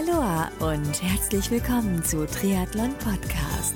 Aloha und herzlich willkommen zu Triathlon Podcast.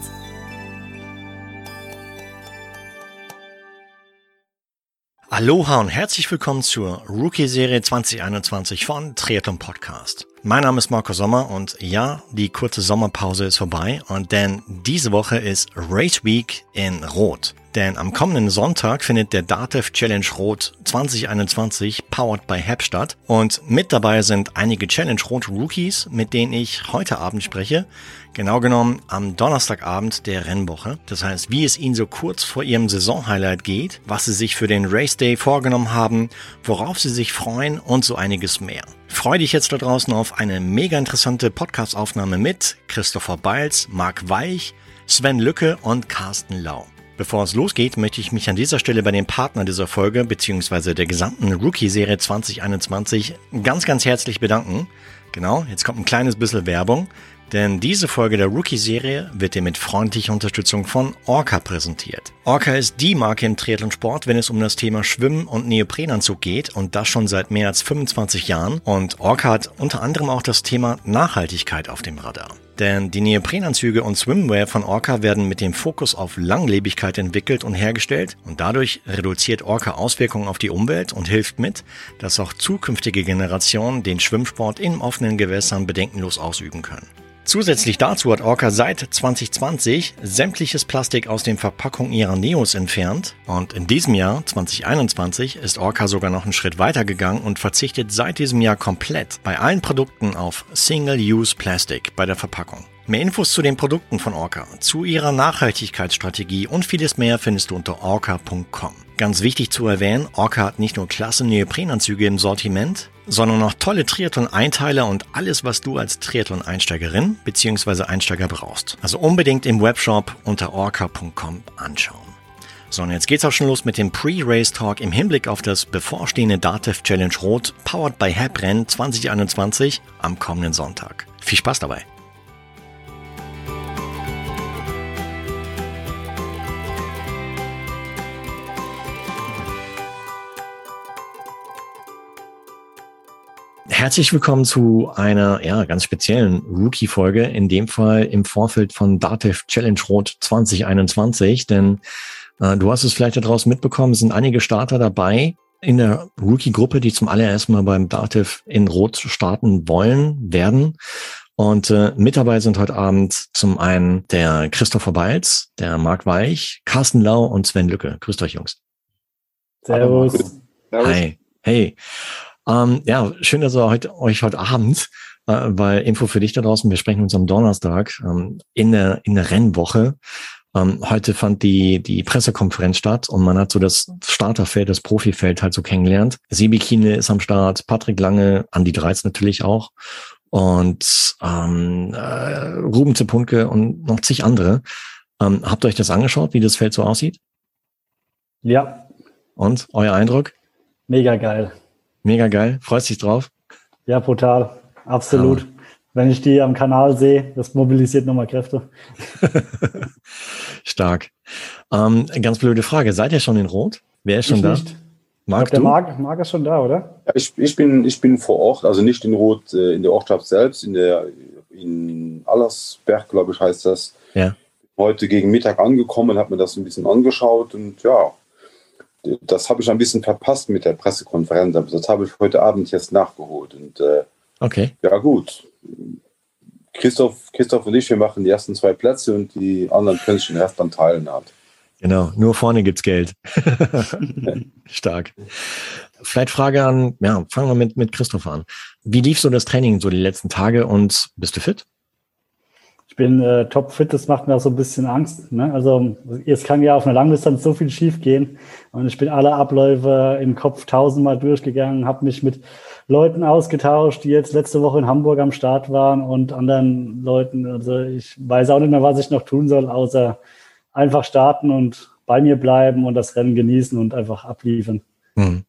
Aloha und herzlich willkommen zur Rookie-Serie 2021 von Triathlon Podcast. Mein Name ist Marco Sommer und ja, die kurze Sommerpause ist vorbei und denn diese Woche ist Race Week in Rot. Denn am kommenden Sonntag findet der Datev Challenge Rot 2021 powered by HEP statt. Und mit dabei sind einige Challenge Rot Rookies, mit denen ich heute Abend spreche. Genau genommen am Donnerstagabend der Rennwoche. Das heißt, wie es ihnen so kurz vor ihrem Saisonhighlight geht, was sie sich für den Race Day vorgenommen haben, worauf sie sich freuen und so einiges mehr. Freue dich jetzt da draußen auf eine mega interessante Podcast-Aufnahme mit Christopher Beils, Marc Weich, Sven Lücke und Carsten Lau. Bevor es losgeht, möchte ich mich an dieser Stelle bei den Partnern dieser Folge bzw. der gesamten Rookie-Serie 2021 ganz, ganz herzlich bedanken. Genau, jetzt kommt ein kleines bisschen Werbung. Denn diese Folge der Rookie-Serie wird dir mit freundlicher Unterstützung von Orca präsentiert. Orca ist die Marke im Triathlonsport, wenn es um das Thema Schwimmen und Neoprenanzug geht und das schon seit mehr als 25 Jahren. Und Orca hat unter anderem auch das Thema Nachhaltigkeit auf dem Radar. Denn die Neoprenanzüge und Swimwear von Orca werden mit dem Fokus auf Langlebigkeit entwickelt und hergestellt und dadurch reduziert Orca Auswirkungen auf die Umwelt und hilft mit, dass auch zukünftige Generationen den Schwimmsport in offenen Gewässern bedenkenlos ausüben können. Zusätzlich dazu hat Orca seit 2020 sämtliches Plastik aus den Verpackungen ihrer Neos entfernt und in diesem Jahr 2021 ist Orca sogar noch einen Schritt weiter gegangen und verzichtet seit diesem Jahr komplett bei allen Produkten auf Single-Use Plastic bei der Verpackung. Mehr Infos zu den Produkten von Orca, zu ihrer Nachhaltigkeitsstrategie und vieles mehr findest du unter orca.com. Ganz wichtig zu erwähnen, Orca hat nicht nur klasse Neoprenanzüge im Sortiment, sondern auch tolle Triathlon-Einteiler und alles, was du als Triathlon-Einsteigerin bzw. Einsteiger brauchst. Also unbedingt im Webshop unter orca.com anschauen. So, und jetzt geht's auch schon los mit dem Pre-Race Talk im Hinblick auf das bevorstehende Datev Challenge Rot, powered by Rennen 2021 am kommenden Sonntag. Viel Spaß dabei! Herzlich willkommen zu einer ja, ganz speziellen Rookie-Folge, in dem Fall im Vorfeld von Datev Challenge Rot 2021. Denn äh, du hast es vielleicht da draußen mitbekommen, es sind einige Starter dabei in der Rookie-Gruppe, die zum allerersten Mal beim Datev in Rot starten wollen, werden. Und äh, mit dabei sind heute Abend zum einen der Christopher Beils, der Marc Weich, Carsten Lau und Sven Lücke. Grüßt euch, Jungs. Servus. Hi. Hey. Ähm, ja, schön, dass ihr heute, euch heute Abend, äh, weil Info für dich da draußen, wir sprechen uns am Donnerstag ähm, in, der, in der Rennwoche. Ähm, heute fand die, die Pressekonferenz statt und man hat so das Starterfeld, das Profifeld halt so kennengelernt. Sebi Kiene ist am Start, Patrick Lange, Andi Dreiz natürlich auch und ähm, äh, Ruben Zepunke und noch zig andere. Ähm, habt ihr euch das angeschaut, wie das Feld so aussieht? Ja. Und euer Eindruck? Mega geil. Mega geil. Freust dich drauf? Ja, brutal. Absolut. Ja. Wenn ich die am Kanal sehe, das mobilisiert nochmal Kräfte. Stark. Ähm, ganz blöde Frage. Seid ihr schon in Rot? Wer ist schon ich da? Nicht. Marc, der Marc, Marc ist schon da, oder? Ja, ich, ich, bin, ich bin vor Ort, also nicht in Rot, äh, in der Ortschaft selbst, in der in Allersberg, glaube ich, heißt das. Ja. Heute gegen Mittag angekommen, habe mir das ein bisschen angeschaut und ja, das habe ich ein bisschen verpasst mit der Pressekonferenz, aber das habe ich heute Abend jetzt nachgeholt. Und äh, okay. ja, gut. Christoph, Christoph und ich, wir machen die ersten zwei Plätze und die anderen können sich den Rest dann teilen. Halt. Genau, nur vorne gibt es Geld. Stark. Vielleicht Frage an, ja, fangen wir mit, mit Christoph an. Wie lief so das Training so die letzten Tage und bist du fit? Ich bin äh, topfit, das macht mir auch so ein bisschen Angst. Ne? Also jetzt kann ja auf einer Langdistanz so viel schief gehen und ich bin alle Abläufe im Kopf tausendmal durchgegangen, habe mich mit Leuten ausgetauscht, die jetzt letzte Woche in Hamburg am Start waren und anderen Leuten. Also ich weiß auch nicht mehr, was ich noch tun soll, außer einfach starten und bei mir bleiben und das Rennen genießen und einfach abliefern. Hm.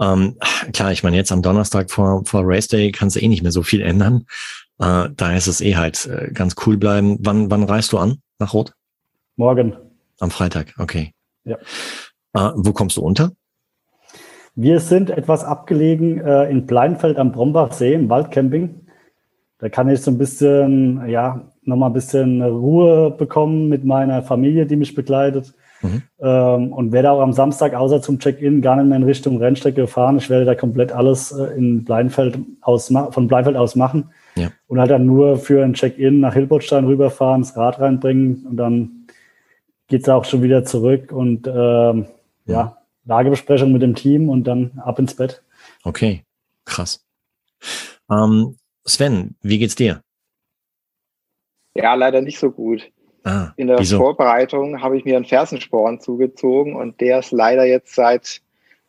Ähm, klar, ich meine, jetzt am Donnerstag vor, vor Race Day kannst du eh nicht mehr so viel ändern. Äh, da ist es eh halt äh, ganz cool bleiben. Wann, wann reist du an nach Rot? Morgen. Am Freitag, okay. Ja. Äh, wo kommst du unter? Wir sind etwas abgelegen äh, in Pleinfeld am Brombachsee im Waldcamping. Da kann ich so ein bisschen, ja, nochmal ein bisschen Ruhe bekommen mit meiner Familie, die mich begleitet. Mhm. Ähm, und werde auch am Samstag außer zum Check-in gar nicht mehr in Richtung Rennstrecke fahren. Ich werde da komplett alles äh, in Bleinfeld aus, von Bleinfeld aus machen. Ja. Und halt dann nur für ein Check-in nach Hilbertstein rüberfahren, das Rad reinbringen und dann geht es auch schon wieder zurück und ähm, ja. ja, Lagebesprechung mit dem Team und dann ab ins Bett. Okay, krass. Ähm, Sven, wie geht's dir? Ja, leider nicht so gut. Ah, In der wieso? Vorbereitung habe ich mir einen Fersensporn zugezogen und der ist leider jetzt seit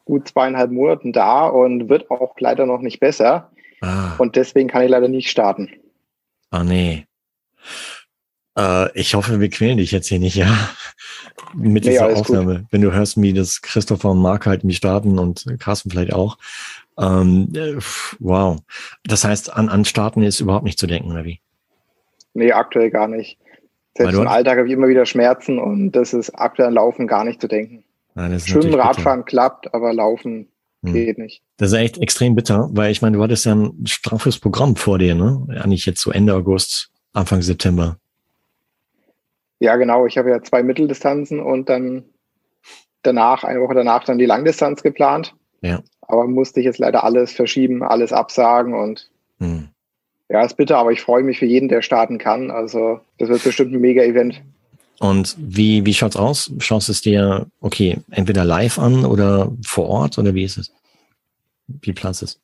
gut zweieinhalb Monaten da und wird auch leider noch nicht besser. Ah. Und deswegen kann ich leider nicht starten. Ah, nee. Äh, ich hoffe, wir quälen dich jetzt hier nicht, ja? Mit dieser nee, Aufnahme. Gut. Wenn du hörst, wie das Christopher und Mark halt mich starten und Carsten vielleicht auch. Ähm, äh, wow. Das heißt, an, an Starten ist überhaupt nicht zu denken, oder wie? Nee, aktuell gar nicht. Selbst im Alltag habe ich immer wieder Schmerzen und das ist aktuell an Laufen gar nicht zu denken. Nein, Schwimmen, Radfahren klappt, aber Laufen. Geht nicht. Das ist echt extrem bitter, weil ich meine, du hattest ja ein straffes Programm vor dir, ne? Eigentlich jetzt so Ende August, Anfang September. Ja, genau. Ich habe ja zwei Mitteldistanzen und dann danach, eine Woche danach, dann die Langdistanz geplant. Ja. Aber musste ich jetzt leider alles verschieben, alles absagen und hm. Ja, ist bitter, aber ich freue mich für jeden, der starten kann. Also das wird bestimmt ein Mega-Event. Und wie, wie schaut's aus? Schaust du es dir, okay, entweder live an oder vor Ort oder wie ist es? Wie Platz ist?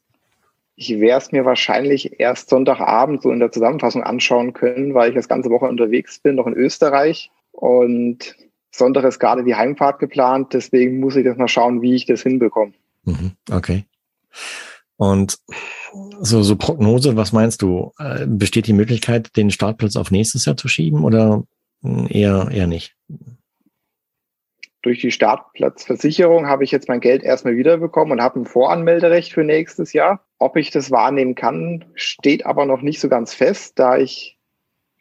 Ich werde es mir wahrscheinlich erst Sonntagabend so in der Zusammenfassung anschauen können, weil ich das ganze Woche unterwegs bin, noch in Österreich. Und Sonntag ist gerade die Heimfahrt geplant, deswegen muss ich das mal schauen, wie ich das hinbekomme. Mhm, okay. Und so, so Prognose, was meinst du? Äh, besteht die Möglichkeit, den Startplatz auf nächstes Jahr zu schieben oder eher, eher nicht? Durch die Startplatzversicherung habe ich jetzt mein Geld erstmal wiederbekommen und habe ein Voranmelderecht für nächstes Jahr. Ob ich das wahrnehmen kann, steht aber noch nicht so ganz fest, da ich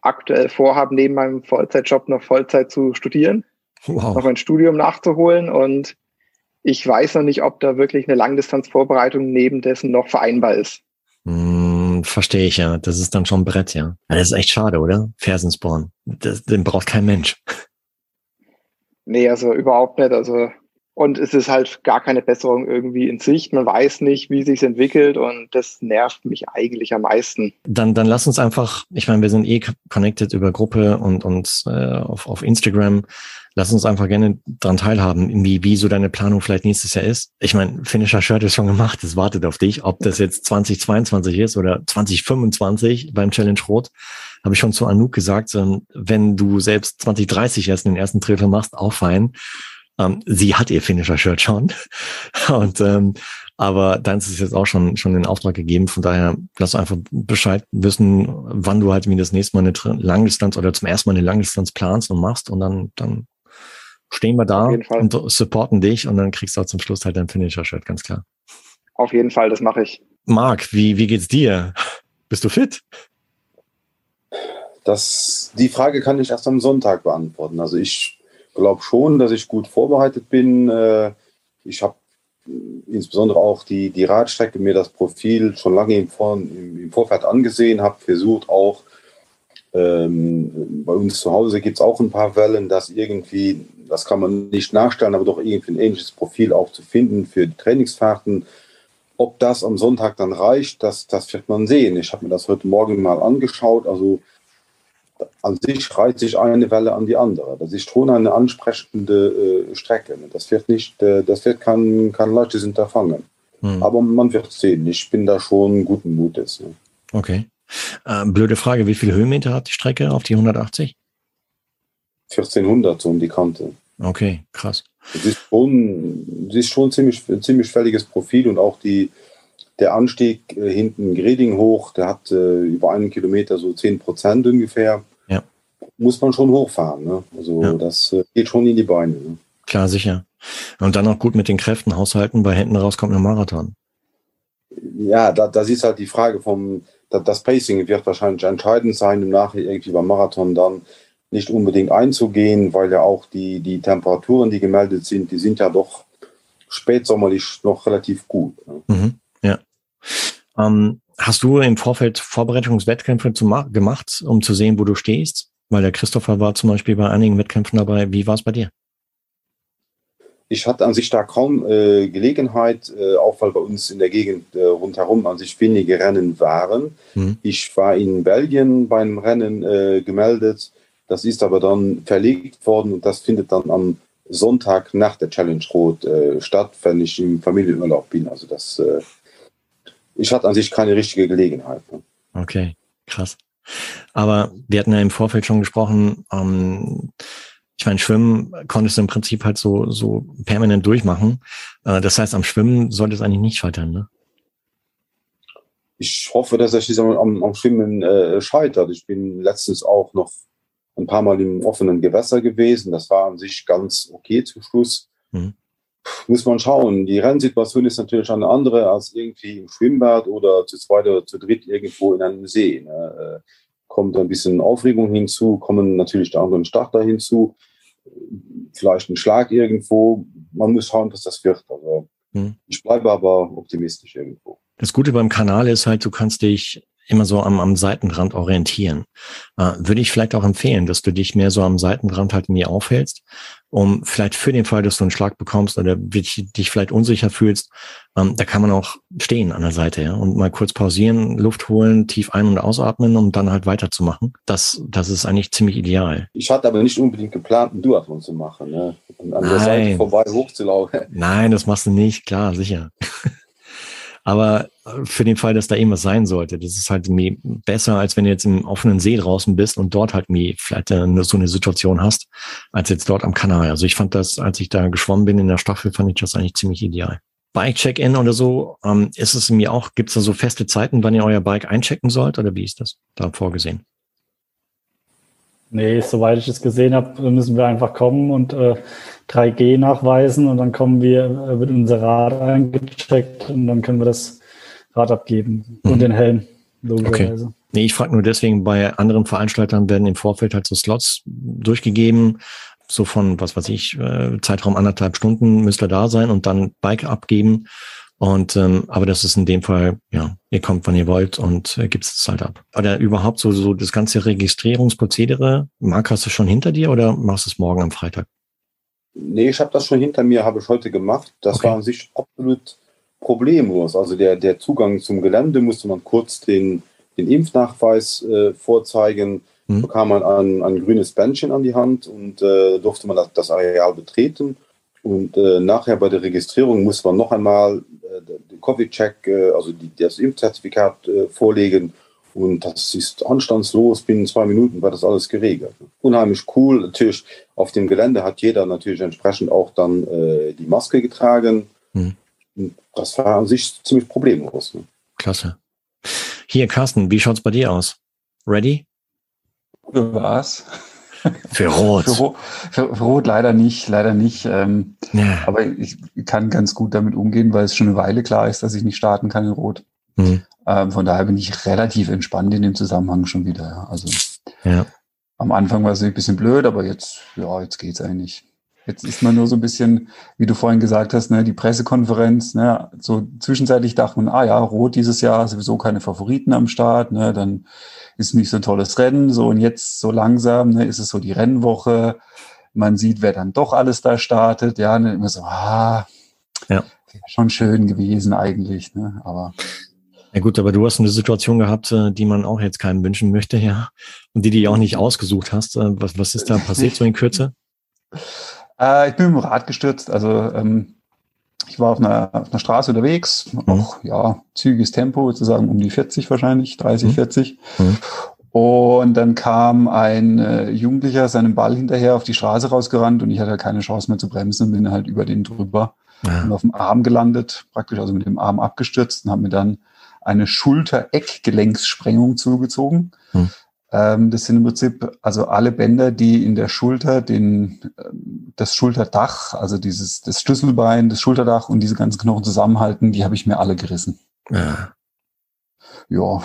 aktuell vorhabe, neben meinem Vollzeitjob noch Vollzeit zu studieren, wow. noch ein Studium nachzuholen und ich weiß noch nicht, ob da wirklich eine Langdistanzvorbereitung neben dessen noch vereinbar ist. Hm, verstehe ich ja. Das ist dann schon ein Brett, ja. Das ist echt schade, oder? Fersensporn. Den braucht kein Mensch. Nee, also überhaupt nicht. Also und es ist halt gar keine Besserung irgendwie in Sicht. Man weiß nicht, wie sich entwickelt und das nervt mich eigentlich am meisten. Dann, dann lass uns einfach, ich meine, wir sind eh connected über Gruppe und, und äh, auf, auf Instagram. Lass uns einfach gerne dran teilhaben, wie, wie so deine Planung vielleicht nächstes Jahr ist. Ich meine, Finisher Shirt ist schon gemacht, es wartet auf dich. Ob das jetzt 2022 ist oder 2025 beim Challenge Rot, habe ich schon zu Anouk gesagt, wenn du selbst 2030 erst den ersten Treffer machst, auch fein. Ähm, sie hat ihr Finisher Shirt schon. Und ähm, aber dann ist es jetzt auch schon schon in Auftrag gegeben. Von daher lass einfach Bescheid wissen, wann du halt wie das nächste Mal eine Langdistanz oder zum ersten Mal eine Langdistanz planst und machst und dann dann stehen wir da und supporten dich und dann kriegst du auch zum Schluss halt dein Finisher-Shirt, ganz klar. Auf jeden Fall, das mache ich. Marc, wie, wie geht's dir? Bist du fit? Das, die Frage kann ich erst am Sonntag beantworten. Also ich glaube schon, dass ich gut vorbereitet bin. Äh, ich habe insbesondere auch die, die Radstrecke mir das Profil schon lange im, Vor im Vorfeld angesehen, habe versucht auch ähm, bei uns zu Hause gibt es auch ein paar Wellen, dass irgendwie, das kann man nicht nachstellen, aber doch irgendwie ein ähnliches Profil auch zu finden für die Trainingsfahrten. Ob das am Sonntag dann reicht, das, das wird man sehen. Ich habe mir das heute Morgen mal angeschaut. Also an sich reiht sich eine Welle an die andere. Das ist schon eine ansprechende äh, Strecke. Das wird nicht, äh, das wird kein, kein leichtes Unterfangen. Hm. Aber man wird sehen. Ich bin da schon guten Mutes. Ne? Okay. Äh, blöde Frage, wie viele Höhenmeter hat die Strecke auf die 180? 1400 so um die Kante. Okay, krass. Es ist schon, es ist schon ziemlich, ziemlich fälliges Profil und auch die, der Anstieg äh, hinten Greding hoch, der hat äh, über einen Kilometer so 10 Prozent ungefähr. Muss man schon hochfahren. Ne? Also ja. das äh, geht schon in die Beine. Ne? Klar, sicher. Und dann auch gut mit den Kräften haushalten, weil hinten raus kommt ein Marathon. Ja, da, das ist halt die Frage vom, das Pacing wird wahrscheinlich entscheidend sein, im Nachhinein irgendwie beim Marathon dann nicht unbedingt einzugehen, weil ja auch die, die Temperaturen, die gemeldet sind, die sind ja doch spätsommerlich noch relativ gut. Mhm, ja. Ähm, hast du im Vorfeld Vorbereitungswettkämpfe gemacht, um zu sehen, wo du stehst? Weil der Christopher war zum Beispiel bei einigen Wettkämpfen dabei. Wie war es bei dir? Ich hatte an sich da kaum äh, Gelegenheit, äh, auch weil bei uns in der Gegend äh, rundherum an sich wenige Rennen waren. Mhm. Ich war in Belgien beim Rennen äh, gemeldet. Das ist aber dann verlegt worden und das findet dann am Sonntag nach der Challenge Rot äh, statt, wenn ich im Familienurlaub bin. Also das, äh, ich hatte an sich keine richtige Gelegenheit. Ne? Okay, krass. Aber wir hatten ja im Vorfeld schon gesprochen, ähm, ich meine, Schwimmen konntest du im Prinzip halt so, so permanent durchmachen. Äh, das heißt, am Schwimmen sollte es eigentlich nicht scheitern, ne? Ich hoffe, dass er sich am, am Schwimmen äh, scheitert. Ich bin letztens auch noch ein paar Mal im offenen Gewässer gewesen. Das war an sich ganz okay zum Schluss. Mhm. Muss man schauen. Die Rennsituation ist natürlich eine andere als irgendwie im Schwimmbad oder zu zweit oder zu dritt irgendwo in einem See. Ne? Äh, kommt ein bisschen Aufregung hinzu, kommen natürlich der anderen Starter hinzu vielleicht ein Schlag irgendwo. Man muss schauen, dass das wird. Also hm. ich bleibe aber optimistisch irgendwo. Das Gute beim Kanal ist halt, du kannst dich immer so am, am Seitenrand orientieren. Äh, würde ich vielleicht auch empfehlen, dass du dich mehr so am Seitenrand halt nie aufhältst, um vielleicht für den Fall, dass du einen Schlag bekommst oder dich, dich vielleicht unsicher fühlst, ähm, da kann man auch stehen an der Seite ja, und mal kurz pausieren, Luft holen, tief ein- und ausatmen, um dann halt weiterzumachen. Das, das ist eigentlich ziemlich ideal. Ich hatte aber nicht unbedingt geplant, einen Duathlon zu machen, ne? Und an Nein. der Seite vorbei hochzulaufen. Nein, das machst du nicht, klar, sicher. Aber äh, für den Fall, dass da irgendwas sein sollte, das ist halt irgendwie besser, als wenn du jetzt im offenen See draußen bist und dort halt irgendwie vielleicht äh, so eine Situation hast, als jetzt dort am Kanal. Also ich fand das, als ich da geschwommen bin in der Staffel, fand ich das eigentlich ziemlich ideal. Bike-Check-In oder so, ähm, ist es mir auch, gibt es da so feste Zeiten, wann ihr euer Bike einchecken sollt oder wie ist das da vorgesehen? Nee, soweit ich es gesehen habe, müssen wir einfach kommen und äh, 3G nachweisen und dann kommen wir, äh, wird unser Rad eingecheckt und dann können wir das Rad abgeben mhm. und den Helm, logischerweise. Okay. Nee, ich frage nur deswegen, bei anderen Veranstaltern werden im Vorfeld halt so Slots durchgegeben, so von, was weiß ich, äh, Zeitraum anderthalb Stunden müsst ihr da sein und dann Bike abgeben. Und ähm, aber das ist in dem Fall, ja, ihr kommt, wann ihr wollt und äh, gibt es halt ab. Oder überhaupt so, so das ganze Registrierungsprozedere, Marc, hast du schon hinter dir oder machst du es morgen am Freitag? Nee, ich habe das schon hinter mir, habe ich heute gemacht. Das okay. war an sich absolut problemlos. Also der, der Zugang zum Gelände musste man kurz den, den Impfnachweis äh, vorzeigen, mhm. bekam man ein, ein grünes Bändchen an die Hand und äh, durfte man das, das Areal betreten. Und äh, nachher bei der Registrierung muss man noch einmal äh, den Covid-Check, äh, also die, das Impfzertifikat äh, vorlegen. Und das ist anstandslos. Binnen zwei Minuten war das alles geregelt. Unheimlich cool. Natürlich auf dem Gelände hat jeder natürlich entsprechend auch dann äh, die Maske getragen. Mhm. Und das war an sich ziemlich problemlos. Ne? Klasse. Hier, Carsten, wie schaut's bei dir aus? Ready? Was? Für Rot. für, für, für, Rot leider nicht, leider nicht. Ähm, ja. Aber ich kann ganz gut damit umgehen, weil es schon eine Weile klar ist, dass ich nicht starten kann in Rot. Mhm. Ähm, von daher bin ich relativ entspannt in dem Zusammenhang schon wieder. Also ja. am Anfang war es ein bisschen blöd, aber jetzt, ja, jetzt geht's eigentlich. Jetzt ist man nur so ein bisschen, wie du vorhin gesagt hast, ne, die Pressekonferenz, ne, so zwischenzeitlich dachte man, ah ja, Rot dieses Jahr sowieso keine Favoriten am Start, ne, dann ist nicht so ein tolles Rennen. So und jetzt so langsam ne, ist es so die Rennwoche. Man sieht, wer dann doch alles da startet. Ja, ne, immer so, ah, ja. schon schön gewesen eigentlich. Ne? Aber ja gut, aber du hast eine Situation gehabt, äh, die man auch jetzt keinem wünschen möchte, ja. Und die du auch nicht ausgesucht hast. Äh, was, was ist da passiert so in Kürze? Äh, ich bin mit dem Rad gestürzt. Also ähm, ich war auf einer, auf einer Straße unterwegs, mhm. auch ja, zügiges Tempo, sozusagen um die 40 wahrscheinlich, 30, mhm. 40. Mhm. Und dann kam ein äh, Jugendlicher seinem Ball hinterher auf die Straße rausgerannt und ich hatte keine Chance mehr zu bremsen und bin halt über den drüber ja. und auf dem Arm gelandet, praktisch also mit dem Arm abgestürzt und habe mir dann eine Schulter-Eckgelenkssprengung zugezogen. Mhm. Ähm, das sind im Prinzip also alle Bänder, die in der Schulter den, ähm, das Schulterdach, also dieses, das Schlüsselbein, das Schulterdach und diese ganzen Knochen zusammenhalten, die habe ich mir alle gerissen. Ja. ja,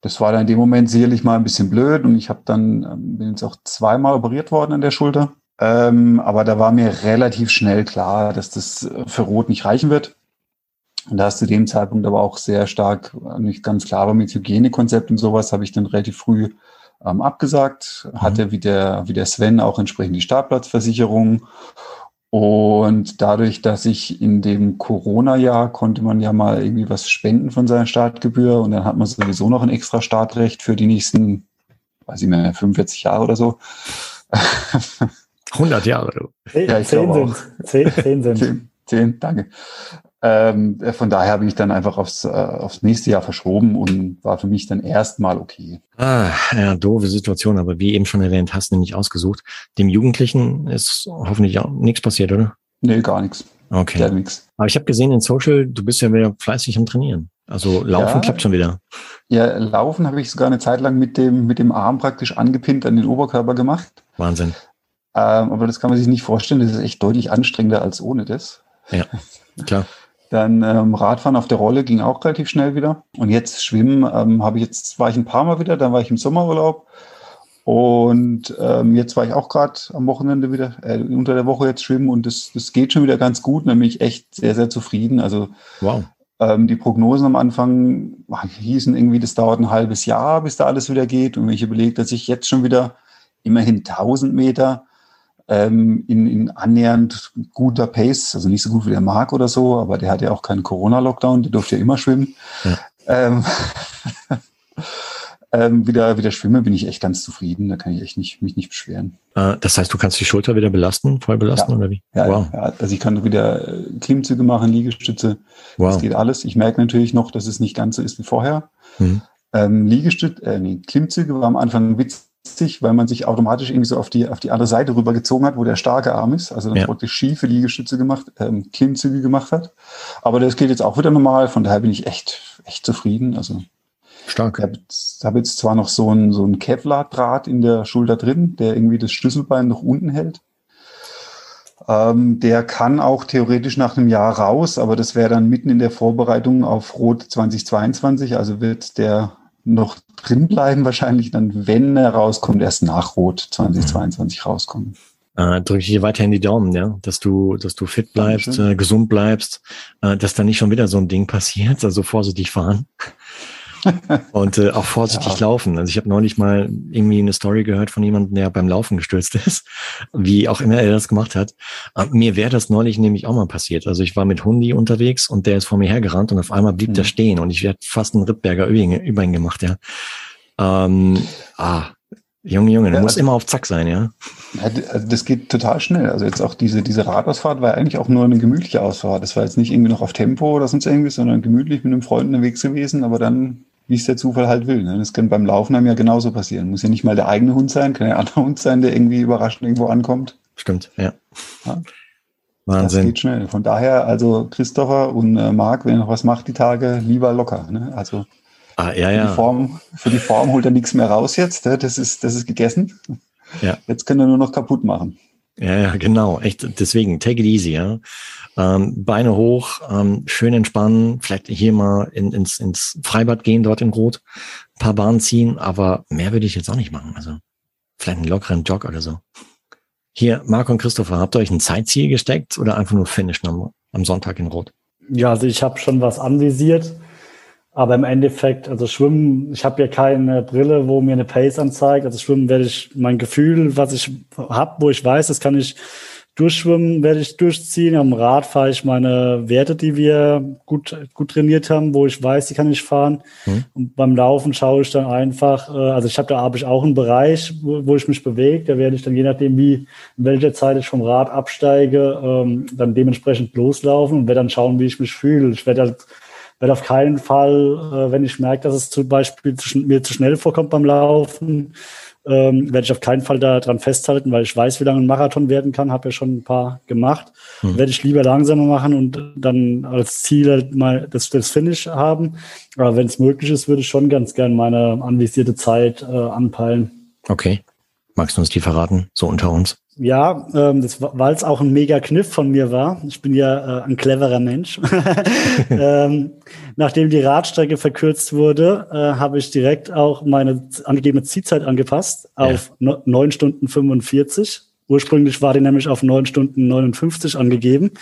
das war dann in dem Moment sicherlich mal ein bisschen blöd und ich habe dann, ähm, bin jetzt auch zweimal operiert worden an der Schulter. Ähm, aber da war mir relativ schnell klar, dass das äh, für Rot nicht reichen wird. Und da es zu dem Zeitpunkt aber auch sehr stark nicht ganz klar war mit Hygienekonzept und sowas, habe ich dann relativ früh ähm, abgesagt, mhm. hatte wie der, wie der Sven auch entsprechend die Startplatzversicherung. Und dadurch, dass ich in dem Corona-Jahr konnte man ja mal irgendwie was spenden von seiner Startgebühr und dann hat man sowieso noch ein extra Startrecht für die nächsten, weiß ich mehr, 45 Jahre oder so. 100 Jahre. Ja, ich zehn sind. Zehn, zehn sind. Zehn, zehn, danke. Ähm, von daher habe ich dann einfach aufs, äh, aufs nächste Jahr verschoben und war für mich dann erstmal okay. Ah, ja, doofe Situation, aber wie eben schon erwähnt, hast du nämlich ausgesucht. Dem Jugendlichen ist hoffentlich auch nichts passiert, oder? Nee, gar nichts. Okay. Gar nichts. Aber ich habe gesehen in Social, du bist ja wieder fleißig am Trainieren. Also Laufen ja, klappt schon wieder. Ja, Laufen habe ich sogar eine Zeit lang mit dem, mit dem Arm praktisch angepinnt an den Oberkörper gemacht. Wahnsinn. Ähm, aber das kann man sich nicht vorstellen. Das ist echt deutlich anstrengender als ohne das. Ja, klar. Dann ähm, Radfahren auf der Rolle ging auch relativ schnell wieder. Und jetzt Schwimmen ähm, habe ich jetzt, war ich ein paar Mal wieder, dann war ich im Sommerurlaub. Und ähm, jetzt war ich auch gerade am Wochenende wieder, äh, unter der Woche jetzt schwimmen und das, das geht schon wieder ganz gut. Da bin ich echt sehr, sehr zufrieden. Also wow. ähm, die Prognosen am Anfang hießen irgendwie, das dauert ein halbes Jahr, bis da alles wieder geht. Und wenn ich überlege, dass ich jetzt schon wieder immerhin 1000 Meter ähm, in, in annähernd guter Pace, also nicht so gut wie der Marc oder so, aber der hat ja auch keinen Corona-Lockdown, der durfte ja immer schwimmen. Ja. Ähm, ähm, wieder, wieder schwimme, bin ich echt ganz zufrieden. Da kann ich echt nicht, mich nicht beschweren. Äh, das heißt, du kannst die Schulter wieder belasten, voll belasten ja. oder wie? Ja, wow. ja, also ich kann wieder äh, Klimmzüge machen, Liegestütze. Wow. Das geht alles. Ich merke natürlich noch, dass es nicht ganz so ist wie vorher. Mhm. Ähm, Liegestütze, äh, nee, Klimmzüge war am Anfang ein Witzig, weil man sich automatisch irgendwie so auf die, auf die andere Seite rübergezogen hat, wo der starke Arm ist. Also dann ja. praktisch schiefe Liegestütze gemacht, ähm, Klimmzüge gemacht hat. Aber das geht jetzt auch wieder normal. Von daher bin ich echt, echt zufrieden. Also Stark. Ich habe jetzt, hab jetzt zwar noch so ein, so ein Kevlar-Draht in der Schulter drin, der irgendwie das Schlüsselbein noch unten hält. Ähm, der kann auch theoretisch nach einem Jahr raus, aber das wäre dann mitten in der Vorbereitung auf Rot 2022. Also wird der noch drin bleiben, wahrscheinlich dann, wenn er rauskommt, erst nach Rot 2022 mhm. rauskommen. Äh, drücke ich dir weiterhin die Daumen, ja, dass du, dass du fit bleibst, äh, gesund bleibst, äh, dass da nicht schon wieder so ein Ding passiert, also vorsichtig fahren. Und äh, auch vorsichtig ja. laufen. Also ich habe neulich mal irgendwie eine Story gehört von jemandem, der beim Laufen gestürzt ist, wie auch immer er das gemacht hat. Äh, mir wäre das neulich nämlich auch mal passiert. Also ich war mit Hundi unterwegs und der ist vor mir hergerannt und auf einmal blieb mhm. der stehen und ich werde fast einen Rippberger über ihn gemacht, ja. Ähm, ah, Junge, Junge, du ja, musst also, immer auf Zack sein, ja? Also das geht total schnell. Also jetzt auch diese, diese Radausfahrt war eigentlich auch nur eine gemütliche Ausfahrt. Das war jetzt nicht irgendwie noch auf Tempo oder sonst irgendwie, sondern gemütlich mit einem Freund unterwegs gewesen, aber dann wie es der Zufall halt will. Ne? Das kann beim Laufen einem ja genauso passieren. Muss ja nicht mal der eigene Hund sein, kann ja ein anderer Hund sein, der irgendwie überraschend irgendwo ankommt. Stimmt, ja. ja. Wahnsinn. Das geht schnell. Von daher, also Christopher und äh, Marc, wenn ihr noch was macht die Tage, lieber locker. Ne? Also ah, ja, ja. Für, die Form, für die Form holt er nichts mehr raus jetzt. Ne? Das, ist, das ist gegessen. Ja. Jetzt könnt ihr nur noch kaputt machen. Ja, ja, genau. Echt, deswegen, take it easy, ja. Ähm, Beine hoch, ähm, schön entspannen, vielleicht hier mal in, ins, ins Freibad gehen, dort in Rot, ein paar Bahnen ziehen, aber mehr würde ich jetzt auch nicht machen. Also vielleicht einen lockeren Jog oder so. Hier, Marco und Christopher, habt ihr euch ein Zeitziel gesteckt oder einfach nur finishen am, am Sonntag in Rot? Ja, also ich habe schon was anvisiert. Aber im Endeffekt, also Schwimmen, ich habe ja keine Brille, wo mir eine Pace anzeigt. Also Schwimmen werde ich mein Gefühl, was ich habe, wo ich weiß, das kann ich durchschwimmen, werde ich durchziehen. Am Rad fahre ich meine Werte, die wir gut, gut trainiert haben, wo ich weiß, die kann ich fahren. Mhm. Und beim Laufen schaue ich dann einfach, äh, also ich habe da habe ich auch einen Bereich, wo, wo ich mich bewege. Da werde ich dann je nachdem, wie in welcher Zeit ich vom Rad absteige, ähm, dann dementsprechend loslaufen und werde dann schauen, wie ich mich fühle. Ich werde halt werde auf keinen Fall, äh, wenn ich merke, dass es zum Beispiel zu, mir zu schnell vorkommt beim Laufen, ähm, werde ich auf keinen Fall daran festhalten, weil ich weiß, wie lange ein Marathon werden kann, habe ja schon ein paar gemacht. Mhm. Werde ich lieber langsamer machen und dann als Ziel halt mal das, das Finish haben. Aber wenn es möglich ist, würde ich schon ganz gern meine anvisierte Zeit äh, anpeilen. Okay. Magst du uns die verraten, so unter uns? Ja, ähm, das, weil es auch ein mega Kniff von mir war. Ich bin ja äh, ein cleverer Mensch. ähm, nachdem die Radstrecke verkürzt wurde, äh, habe ich direkt auch meine angegebene Zielzeit angepasst auf ja. 9 Stunden 45. Ursprünglich war die nämlich auf 9 Stunden 59 angegeben.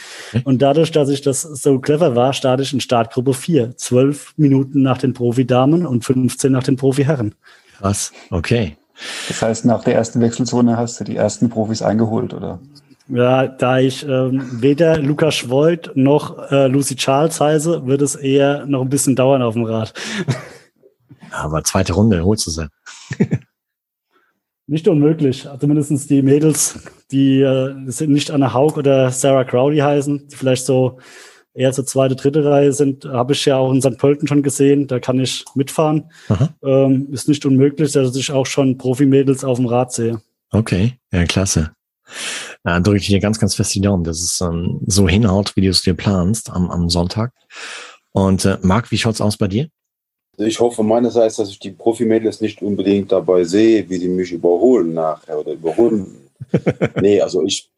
Und dadurch, dass ich das so clever war, starte ich in Startgruppe 4. Zwölf Minuten nach den Profi-Damen und 15 nach den Profi-Herren. Was? Okay. Das heißt, nach der ersten Wechselzone hast du die ersten Profis eingeholt, oder? Ja, da ich ähm, weder Lukas Schwoid noch äh, Lucy Charles heiße, wird es eher noch ein bisschen dauern auf dem Rad. Aber zweite Runde holst du sie. Nicht unmöglich. Zumindest die Mädels, die äh, sind nicht Anna Haug oder Sarah Crowley heißen, die vielleicht so eher zur zweite, dritte Reihe sind, habe ich ja auch in St. Pölten schon gesehen. Da kann ich mitfahren. Ähm, ist nicht unmöglich, dass ich auch schon Profimädels auf dem Rad sehe. Okay, ja, klasse. Da drücke ich dir ganz, ganz fest die Daumen, dass es ähm, so hinhaut, wie du es dir planst am, am Sonntag. Und äh, Marc, wie schaut's aus bei dir? Ich hoffe meinerseits, dass ich die Profimädels nicht unbedingt dabei sehe, wie die mich überholen nachher oder überholen. nee, also ich,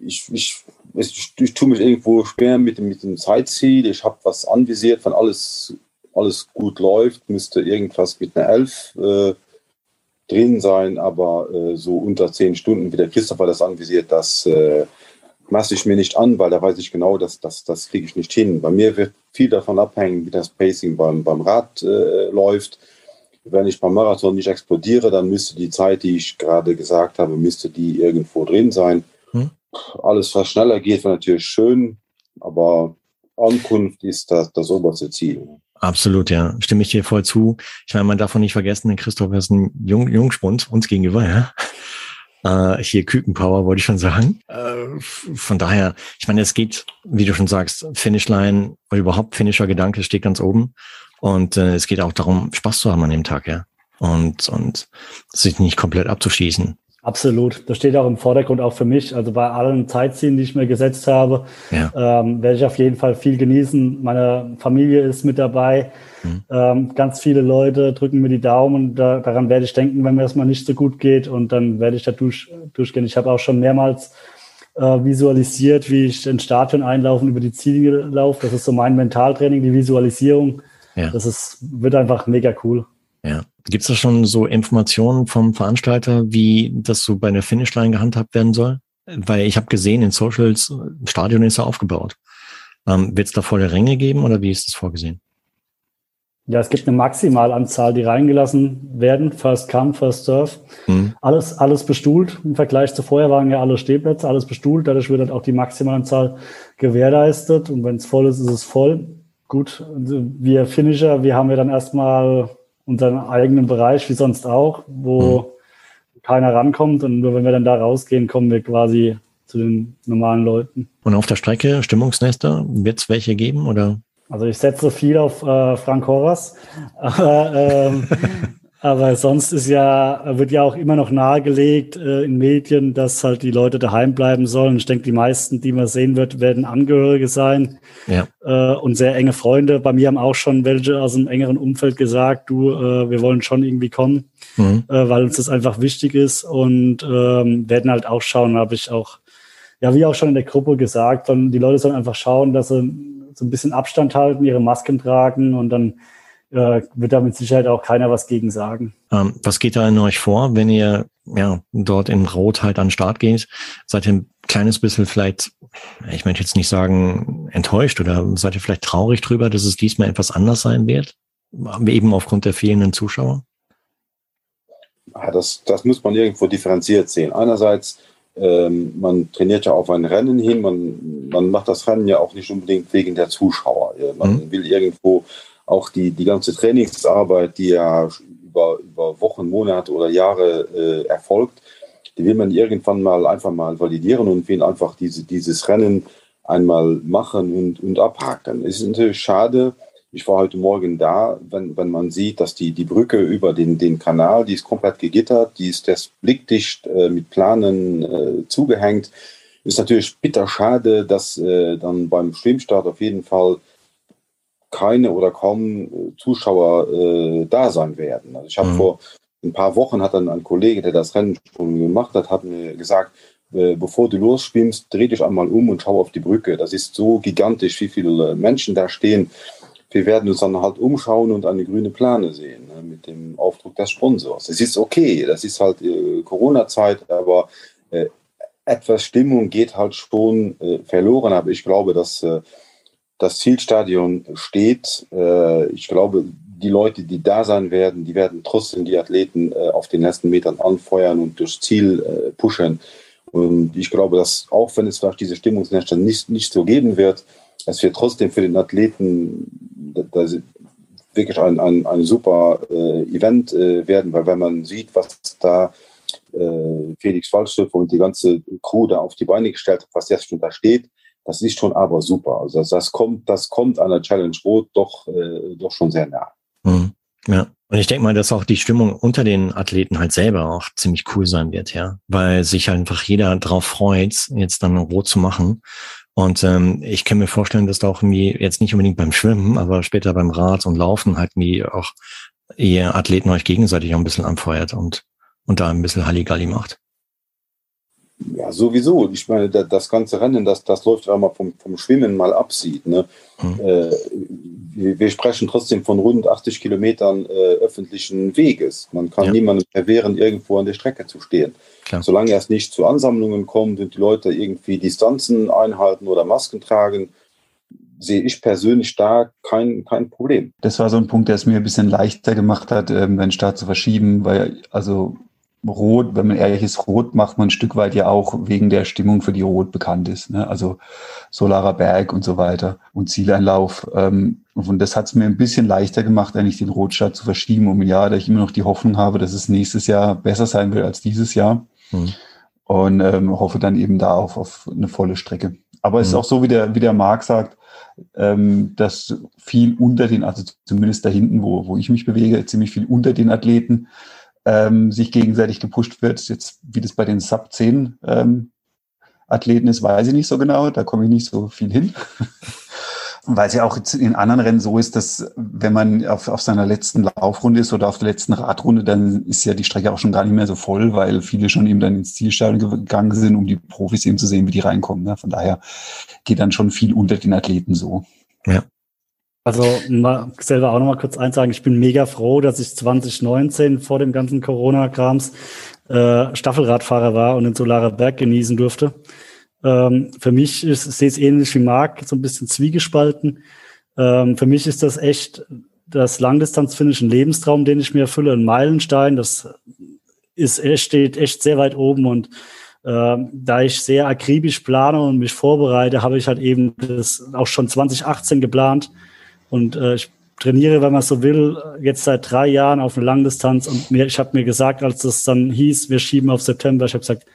ich, ich, ich, ich tue mich irgendwo schwer mit, mit dem Zeitziel. Ich habe was anvisiert, wenn alles, alles gut läuft, müsste irgendwas mit einer Elf äh, drin sein, aber äh, so unter zehn Stunden, wie der Christopher das anvisiert, das äh, masse ich mir nicht an, weil da weiß ich genau, dass das, das kriege ich nicht hin. Bei mir wird viel davon abhängen, wie das Pacing beim, beim Rad äh, läuft. Wenn ich beim Marathon nicht explodiere, dann müsste die Zeit, die ich gerade gesagt habe, müsste die irgendwo drin sein. Alles, was schneller geht, wäre natürlich schön, aber Ankunft ist das, das oberste Ziel. Absolut, ja. Stimme ich dir voll zu. Ich meine, man darf auch nicht vergessen, Christoph ist ein Jung, Jungspund uns gegenüber, ja. Äh, hier Kükenpower, wollte ich schon sagen. Äh, von daher, ich meine, es geht, wie du schon sagst, Finishline oder überhaupt Finisher-Gedanke steht ganz oben. Und äh, es geht auch darum, Spaß zu haben an dem Tag, ja. Und, und sich nicht komplett abzuschießen. Absolut. Das steht auch im Vordergrund auch für mich. Also bei allen Zeitzielen, die ich mir gesetzt habe, ja. ähm, werde ich auf jeden Fall viel genießen. Meine Familie ist mit dabei. Mhm. Ähm, ganz viele Leute drücken mir die Daumen. Da, daran werde ich denken, wenn mir das mal nicht so gut geht. Und dann werde ich da durch, durchgehen. Ich habe auch schon mehrmals äh, visualisiert, wie ich den Stadion einlaufen, über die Ziele laufe. Das ist so mein Mentaltraining, die Visualisierung. Ja. Das ist, wird einfach mega cool. Ja. Gibt es da schon so Informationen vom Veranstalter, wie das so bei der Finishline gehandhabt werden soll? Weil ich habe gesehen, in Socials, Stadion ist ja aufgebaut. Ähm, Wird es da volle Ränge geben oder wie ist das vorgesehen? Ja, es gibt eine Maximalanzahl, die reingelassen werden. First come, first serve. Mhm. Alles, alles bestuhlt. Im Vergleich zu vorher waren ja alle Stehplätze, alles bestuhlt. Dadurch wird halt auch die Maximalanzahl gewährleistet. Und wenn es voll ist, ist es voll. Gut, wir Finisher, wir haben ja dann erstmal unseren eigenen Bereich, wie sonst auch, wo mhm. keiner rankommt. Und nur wenn wir dann da rausgehen, kommen wir quasi zu den normalen Leuten. Und auf der Strecke Stimmungsnester, wird es welche geben oder? Also ich setze viel auf äh, Frank Horas, aber ähm, aber sonst ist ja, wird ja auch immer noch nahegelegt äh, in Medien, dass halt die Leute daheim bleiben sollen. Ich denke, die meisten, die man sehen wird, werden Angehörige sein ja. äh, und sehr enge Freunde. Bei mir haben auch schon welche aus einem engeren Umfeld gesagt, du, äh, wir wollen schon irgendwie kommen, mhm. äh, weil uns das einfach wichtig ist und ähm, werden halt auch schauen, habe ich auch, ja, wie auch schon in der Gruppe gesagt, und die Leute sollen einfach schauen, dass sie so ein bisschen Abstand halten, ihre Masken tragen und dann äh, wird da mit Sicherheit auch keiner was gegen sagen. Ähm, was geht da in euch vor, wenn ihr ja dort in Rot halt an den Start geht? Seid ihr ein kleines bisschen vielleicht, ich möchte jetzt nicht sagen enttäuscht oder seid ihr vielleicht traurig drüber, dass es diesmal etwas anders sein wird? Eben aufgrund der fehlenden Zuschauer? Ja, das, das muss man irgendwo differenziert sehen. Einerseits ähm, man trainiert ja auf ein Rennen hin, man, man macht das Rennen ja auch nicht unbedingt wegen der Zuschauer. Man mhm. will irgendwo auch die, die ganze Trainingsarbeit, die ja über, über Wochen, Monate oder Jahre äh, erfolgt, die will man irgendwann mal einfach mal validieren und will einfach diese, dieses Rennen einmal machen und, und abhaken. Es ist natürlich schade, ich war heute Morgen da, wenn, wenn man sieht, dass die, die Brücke über den, den Kanal, die ist komplett gegittert, die ist das blickdicht äh, mit Planen äh, zugehängt. Ist natürlich bitter schade, dass äh, dann beim Schwimmstart auf jeden Fall keine oder kaum äh, Zuschauer äh, da sein werden. Also ich habe mhm. vor ein paar Wochen hat dann ein Kollege, der das Rennen schon gemacht hat, hat mir gesagt, äh, bevor du losschwimmst, dreh dich einmal um und schau auf die Brücke. Das ist so gigantisch, wie viele Menschen da stehen. wir werden uns dann halt umschauen und eine grüne Plane sehen ne, mit dem Aufdruck des Sponsors. Es ist okay, das ist halt äh, Corona-Zeit, aber äh, etwas Stimmung geht halt schon äh, verloren. Aber ich glaube, dass äh, das Zielstadion steht. Äh, ich glaube, die Leute, die da sein werden, die werden trotzdem die Athleten äh, auf den letzten Metern anfeuern und durchs Ziel äh, pushen. Und ich glaube, dass auch wenn es vielleicht diese Stimmungsnächte nicht, nicht so geben wird, es wird trotzdem für den Athleten wirklich ein, ein, ein super äh, Event äh, werden, weil wenn man sieht, was da äh, Felix Waldschöpfer und die ganze Crew da auf die Beine gestellt hat, was jetzt schon da steht, das ist schon aber super. Also das, das kommt, das kommt an der Challenge Rot doch, äh, doch schon sehr nah. Mhm. Ja. Und ich denke mal, dass auch die Stimmung unter den Athleten halt selber auch ziemlich cool sein wird, ja. Weil sich einfach jeder drauf freut, jetzt dann rot zu machen. Und ähm, ich kann mir vorstellen, dass da auch irgendwie, jetzt nicht unbedingt beim Schwimmen, aber später beim Rad und Laufen halt wie auch ihr Athleten euch gegenseitig auch ein bisschen anfeuert und, und da ein bisschen Halligalli macht. Ja, sowieso. Ich meine, das ganze Rennen, das, das läuft einmal vom, vom Schwimmen mal absieht. Ne? Mhm. Äh, wir sprechen trotzdem von rund 80 Kilometern äh, öffentlichen Weges. Man kann ja. niemandem verwehren, irgendwo an der Strecke zu stehen. Klar. Solange es nicht zu Ansammlungen kommt und die Leute irgendwie Distanzen einhalten oder Masken tragen, sehe ich persönlich da kein, kein Problem. Das war so ein Punkt, der es mir ein bisschen leichter gemacht hat, ähm, den Start zu verschieben, weil also Rot, wenn man ehrlich ist, Rot macht man ein Stück weit ja auch wegen der Stimmung, für die Rot bekannt ist. Ne? Also Solarer Berg und so weiter und Zieleinlauf. Ähm, und das hat es mir ein bisschen leichter gemacht, eigentlich den Rotstart zu verschieben um ein Jahr, da ich immer noch die Hoffnung habe, dass es nächstes Jahr besser sein wird als dieses Jahr. Mhm. Und ähm, hoffe dann eben da auch auf eine volle Strecke. Aber es ist mhm. auch so, wie der, wie der Marc sagt, ähm, dass viel unter den, also zumindest da hinten, wo, wo ich mich bewege, ziemlich viel unter den Athleten ähm, sich gegenseitig gepusht wird. Jetzt, wie das bei den Sub 10 ähm, Athleten ist, weiß ich nicht so genau. Da komme ich nicht so viel hin. Weil es ja auch in anderen Rennen so ist, dass wenn man auf, auf seiner letzten Laufrunde ist oder auf der letzten Radrunde, dann ist ja die Strecke auch schon gar nicht mehr so voll, weil viele schon eben dann ins Zielstadion gegangen sind, um die Profis eben zu sehen, wie die reinkommen. Ne? Von daher geht dann schon viel unter den Athleten so. Ja. Also mal selber auch noch mal kurz eins sagen, ich bin mega froh, dass ich 2019 vor dem ganzen Corona-Krams äh, Staffelradfahrer war und den Solarer Berg genießen durfte. Ähm, für mich ist, es ähnlich wie Marc, so ein bisschen zwiegespalten. Ähm, für mich ist das echt das Langdistanz-Finish ein Lebenstraum, den ich mir erfülle, ein Meilenstein. Das ist, steht echt sehr weit oben und äh, da ich sehr akribisch plane und mich vorbereite, habe ich halt eben das auch schon 2018 geplant, und äh, ich trainiere, wenn man so will, jetzt seit drei Jahren auf eine Langdistanz. Und mir, ich habe mir gesagt, als es dann hieß, wir schieben auf September, ich habe gesagt,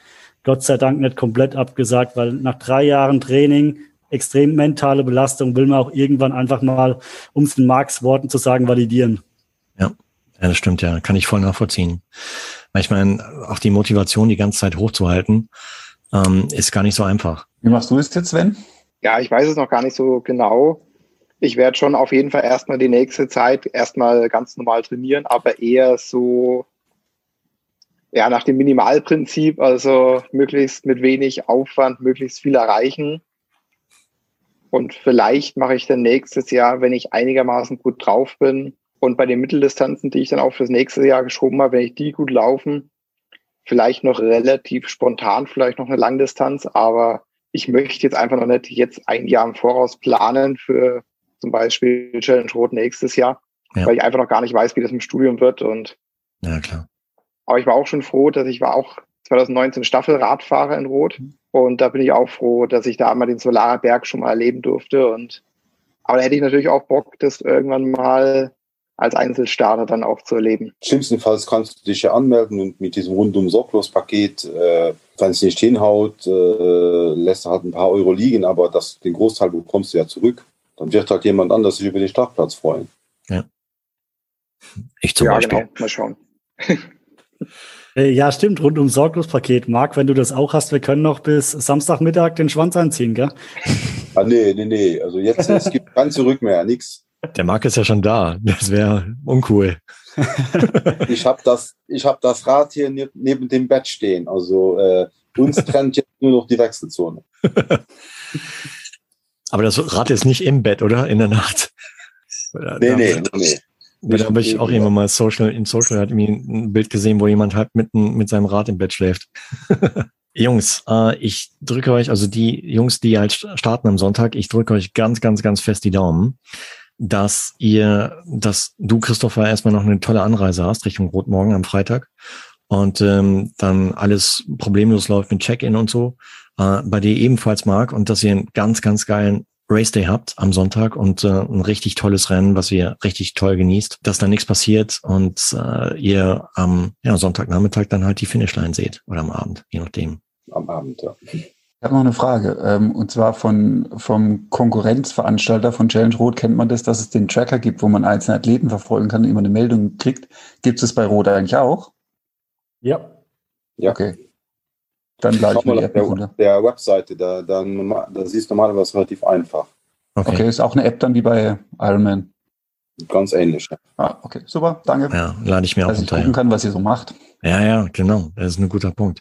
Gott sei Dank nicht komplett abgesagt, weil nach drei Jahren Training, extrem mentale Belastung, will man auch irgendwann einfach mal, um es in Marx Worten zu sagen, validieren. Ja. Ja, das stimmt, ja. Kann ich voll nachvollziehen. Manchmal auch die Motivation die ganze Zeit hochzuhalten, ähm, ist gar nicht so einfach. Wie machst du es jetzt, Sven? Ja, ich weiß es noch gar nicht so genau ich werde schon auf jeden Fall erstmal die nächste Zeit erstmal ganz normal trainieren, aber eher so ja nach dem Minimalprinzip, also möglichst mit wenig Aufwand, möglichst viel erreichen. Und vielleicht mache ich dann nächstes Jahr, wenn ich einigermaßen gut drauf bin und bei den Mitteldistanzen, die ich dann auch fürs nächste Jahr geschoben habe, wenn ich die gut laufen, vielleicht noch relativ spontan, vielleicht noch eine Langdistanz, aber ich möchte jetzt einfach noch nicht jetzt ein Jahr im Voraus planen für zum Beispiel Challenge Rot nächstes Jahr, ja. weil ich einfach noch gar nicht weiß, wie das im Studium wird. Und ja, klar. Aber ich war auch schon froh, dass ich war auch 2019 Staffelradfahrer in Rot. Und da bin ich auch froh, dass ich da mal den Solarer Berg schon mal erleben durfte. Und aber da hätte ich natürlich auch Bock, das irgendwann mal als Einzelstarter dann auch zu erleben. Schlimmstenfalls kannst du dich ja anmelden und mit diesem rundum sorglos Paket, äh, wenn es nicht hinhaut, äh, lässt du halt ein paar Euro liegen, aber das, den Großteil bekommst du ja zurück dann wird halt jemand anders sich über den Startplatz freuen. Ja. Ich zum ja, Beispiel. Genau. Mal schauen. Äh, ja, stimmt, rund um Sorglospaket. Marc, wenn du das auch hast, wir können noch bis Samstagmittag den Schwanz einziehen, gell? Ah, nee, nee, nee. Also jetzt, es gibt kein Zurück mehr, nix. Der Marc ist ja schon da. Das wäre uncool. ich habe das, hab das Rad hier ne neben dem Bett stehen. Also äh, uns trennt jetzt nur noch die Wechselzone. Aber das Rad ist nicht im Bett, oder? In der Nacht. Nee, nee, nee. Da habe ich auch irgendwann mal Social, in Social hat irgendwie ein Bild gesehen, wo jemand halt mit, mit seinem Rad im Bett schläft. Jungs, äh, ich drücke euch, also die Jungs, die halt starten am Sonntag, ich drücke euch ganz, ganz, ganz fest die Daumen, dass ihr, dass du, Christopher, erstmal noch eine tolle Anreise hast Richtung Rotmorgen am Freitag und ähm, dann alles problemlos läuft mit Check-in und so. Äh, bei dir ebenfalls, Marc, und dass ihr einen ganz, ganz geilen Race Day habt am Sonntag und äh, ein richtig tolles Rennen, was ihr richtig toll genießt, dass da nichts passiert und äh, ihr am ja, Sonntagnachmittag dann halt die Finishline seht oder am Abend, je nachdem. Am Abend, ja. Ich habe noch eine Frage, ähm, und zwar von, vom Konkurrenzveranstalter von Challenge Rot kennt man das, dass es den Tracker gibt, wo man einzelne Athleten verfolgen kann und immer eine Meldung kriegt. Gibt es bei Rot eigentlich auch? Ja. Ja. Okay. Dann lade ich Schau mir mal die auf App der, runter. der Webseite, da, da, da siehst du normalerweise relativ einfach. Okay, ist auch eine App dann wie bei Ironman. Ganz ähnlich. Ja. Ah, okay, super, danke. Ja, lade ich mir auch Dass ich runter. gucken Ja. kann, was ihr so macht. ja, ja, genau. Das ist ein guter Punkt.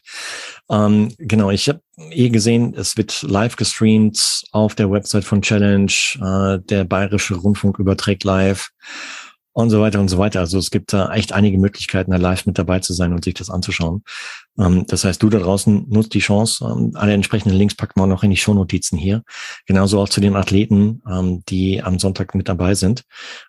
Ähm, genau, ich habe eh gesehen, es wird live gestreamt auf der Website von Challenge. Äh, der Bayerische Rundfunk überträgt live und so weiter und so weiter. Also es gibt da echt einige Möglichkeiten, da live mit dabei zu sein und sich das anzuschauen. Ähm, das heißt, du da draußen nutzt die Chance. Ähm, alle entsprechenden Links packen wir auch noch in die Shownotizen hier. Genauso auch zu den Athleten, ähm, die am Sonntag mit dabei sind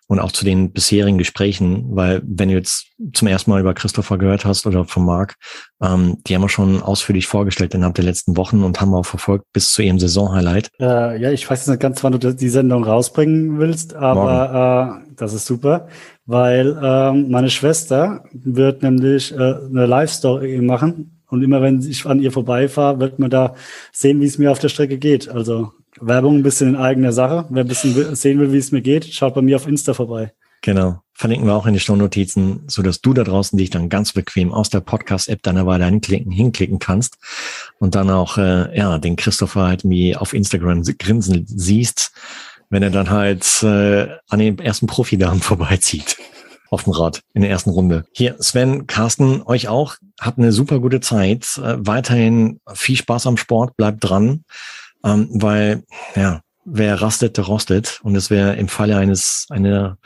und auch zu den bisherigen Gesprächen, weil wenn du jetzt zum ersten Mal über Christopher gehört hast oder von Marc, die haben wir schon ausführlich vorgestellt innerhalb der letzten Wochen und haben auch verfolgt bis zu ihrem Saisonhighlight. Äh, ja, ich weiß jetzt nicht ganz, wann du die Sendung rausbringen willst, aber äh, das ist super, weil ähm, meine Schwester wird nämlich äh, eine Live-Story machen und immer wenn ich an ihr vorbeifahre, wird man da sehen, wie es mir auf der Strecke geht. Also Werbung ein bisschen in eigener Sache. Wer ein bisschen sehen will, wie es mir geht, schaut bei mir auf Insta vorbei. Genau. Verlinken wir auch in die Shownotizen, so dass du da draußen dich dann ganz bequem aus der Podcast-App deiner Wahl hinklicken, hinklicken kannst und dann auch, äh, ja, den Christopher halt wie auf Instagram grinsen siehst, wenn er dann halt äh, an den ersten Profidamen vorbeizieht. Auf dem Rad in der ersten Runde. Hier, Sven, Carsten, euch auch. Habt eine super gute Zeit. Äh, weiterhin viel Spaß am Sport, bleibt dran. Ähm, weil, ja, wer rastet, der rostet. Und es wäre im Falle eines, einer,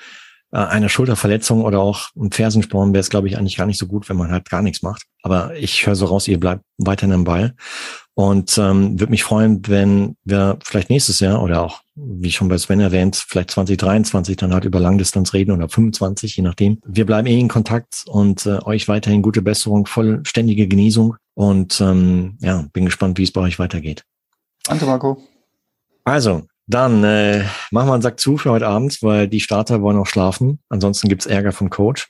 äh, einer Schulterverletzung oder auch ein Fersensporn wäre es, glaube ich, eigentlich gar nicht so gut, wenn man halt gar nichts macht. Aber ich höre so raus, ihr bleibt weiterhin am Ball. Und ähm, würde mich freuen, wenn wir vielleicht nächstes Jahr oder auch, wie schon bei Sven erwähnt, vielleicht 2023 dann halt über Langdistanz reden oder 25, je nachdem. Wir bleiben eh in Kontakt und äh, euch weiterhin gute Besserung, vollständige Genesung. Und ähm, ja, bin gespannt, wie es bei euch weitergeht. Danke, Marco. Also, dann äh, machen wir einen Sack zu für heute Abend, weil die Starter wollen noch schlafen. Ansonsten gibt's Ärger vom Coach.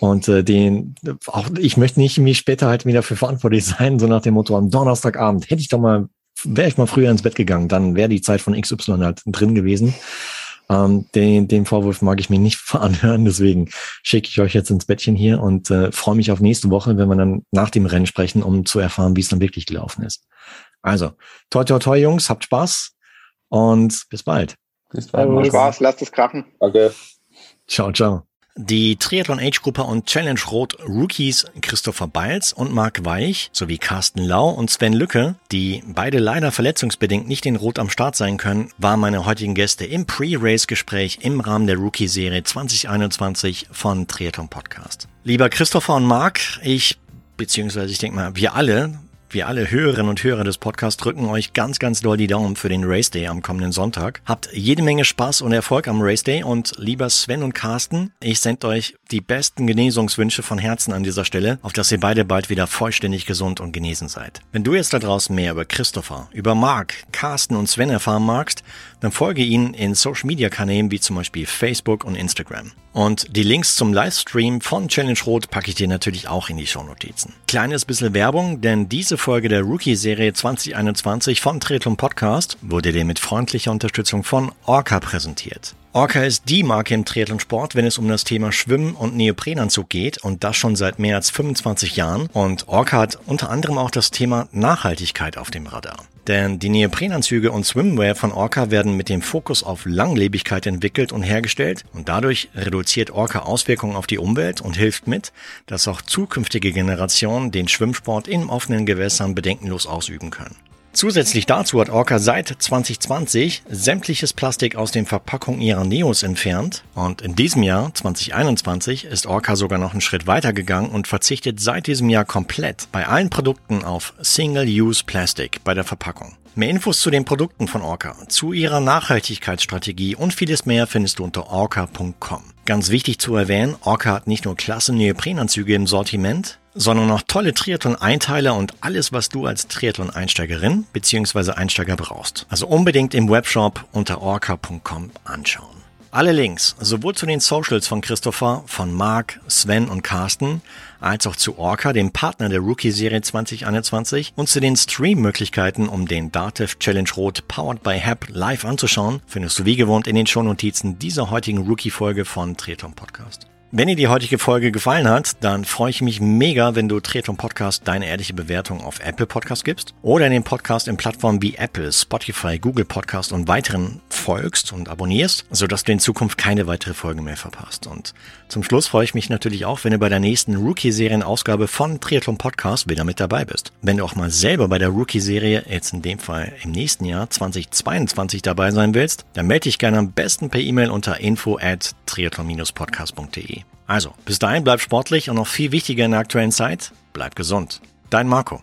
Und äh, den, auch ich möchte nicht mich später halt wieder für verantwortlich sein, so nach dem Motto, am Donnerstagabend hätte ich doch mal, wäre ich mal früher ins Bett gegangen, dann wäre die Zeit von XY halt drin gewesen. Ähm, den, den Vorwurf mag ich mir nicht anhören, deswegen schicke ich euch jetzt ins Bettchen hier und äh, freue mich auf nächste Woche, wenn wir dann nach dem Rennen sprechen, um zu erfahren, wie es dann wirklich gelaufen ist. Also, toi, toi, toi, Jungs, habt Spaß und bis bald. Bis bald. Marco. Spaß, lasst es krachen. Danke. Ciao, ciao. Die Triathlon Age Gruppe und Challenge Rot Rookies Christopher Beils und Marc Weich sowie Carsten Lau und Sven Lücke, die beide leider verletzungsbedingt nicht in Rot am Start sein können, waren meine heutigen Gäste im Pre-Race-Gespräch im Rahmen der Rookie-Serie 2021 von Triathlon Podcast. Lieber Christopher und Marc, ich, beziehungsweise ich denke mal, wir alle, wir alle Hörerinnen und Hörer des Podcasts drücken euch ganz, ganz doll die Daumen für den Race Day am kommenden Sonntag. Habt jede Menge Spaß und Erfolg am Race Day und lieber Sven und Carsten, ich sende euch die besten Genesungswünsche von Herzen an dieser Stelle, auf dass ihr beide bald wieder vollständig gesund und genesen seid. Wenn du jetzt da draußen mehr über Christopher, über Marc, Carsten und Sven erfahren magst, dann folge ihnen in Social Media Kanälen wie zum Beispiel Facebook und Instagram. Und die Links zum Livestream von Challenge Rot packe ich dir natürlich auch in die Shownotizen. Kleines bisschen Werbung, denn diese Folge der Rookie-Serie 2021 von Triathlon Podcast wurde dir mit freundlicher Unterstützung von Orca präsentiert. Orca ist die Marke im Triathlonsport, wenn es um das Thema Schwimmen und Neoprenanzug geht und das schon seit mehr als 25 Jahren. Und Orca hat unter anderem auch das Thema Nachhaltigkeit auf dem Radar. Denn die Neoprenanzüge und Swimwear von Orca werden mit dem Fokus auf Langlebigkeit entwickelt und hergestellt und dadurch reduziert Orca Auswirkungen auf die Umwelt und hilft mit, dass auch zukünftige Generationen den Schwimmsport in offenen Gewässern bedenkenlos ausüben können. Zusätzlich dazu hat Orca seit 2020 sämtliches Plastik aus den Verpackungen ihrer Neos entfernt und in diesem Jahr 2021 ist Orca sogar noch einen Schritt weiter gegangen und verzichtet seit diesem Jahr komplett bei allen Produkten auf Single-Use Plastic bei der Verpackung. Mehr Infos zu den Produkten von Orca, zu ihrer Nachhaltigkeitsstrategie und vieles mehr findest du unter orca.com. Ganz wichtig zu erwähnen, Orca hat nicht nur klasse Neoprenanzüge im Sortiment, sondern auch tolle Triathlon-Einteiler und alles, was du als Triathlon-Einsteigerin bzw. Einsteiger brauchst. Also unbedingt im Webshop unter orca.com anschauen. Alle Links, sowohl zu den Socials von Christopher, von Marc, Sven und Carsten, als auch zu Orca, dem Partner der Rookie-Serie 2021, und zu den Stream-Möglichkeiten, um den Dativ Challenge Rot Powered by HAP live anzuschauen, findest du wie gewohnt in den Shownotizen dieser heutigen Rookie-Folge von Triathlon Podcast. Wenn dir die heutige Folge gefallen hat, dann freue ich mich mega, wenn du Triathlon Podcast deine ehrliche Bewertung auf Apple Podcast gibst oder in den Podcast in Plattformen wie Apple, Spotify, Google Podcast und weiteren folgst und abonnierst, sodass du in Zukunft keine weitere Folge mehr verpasst. Und zum Schluss freue ich mich natürlich auch, wenn du bei der nächsten Rookie-Serien-Ausgabe von Triathlon Podcast wieder mit dabei bist. Wenn du auch mal selber bei der Rookie-Serie, jetzt in dem Fall im nächsten Jahr 2022 dabei sein willst, dann melde dich gerne am besten per E-Mail unter info at triathlon-podcast.de. Also, bis dahin bleib sportlich und noch viel wichtiger in der aktuellen Zeit, bleib gesund. Dein Marco.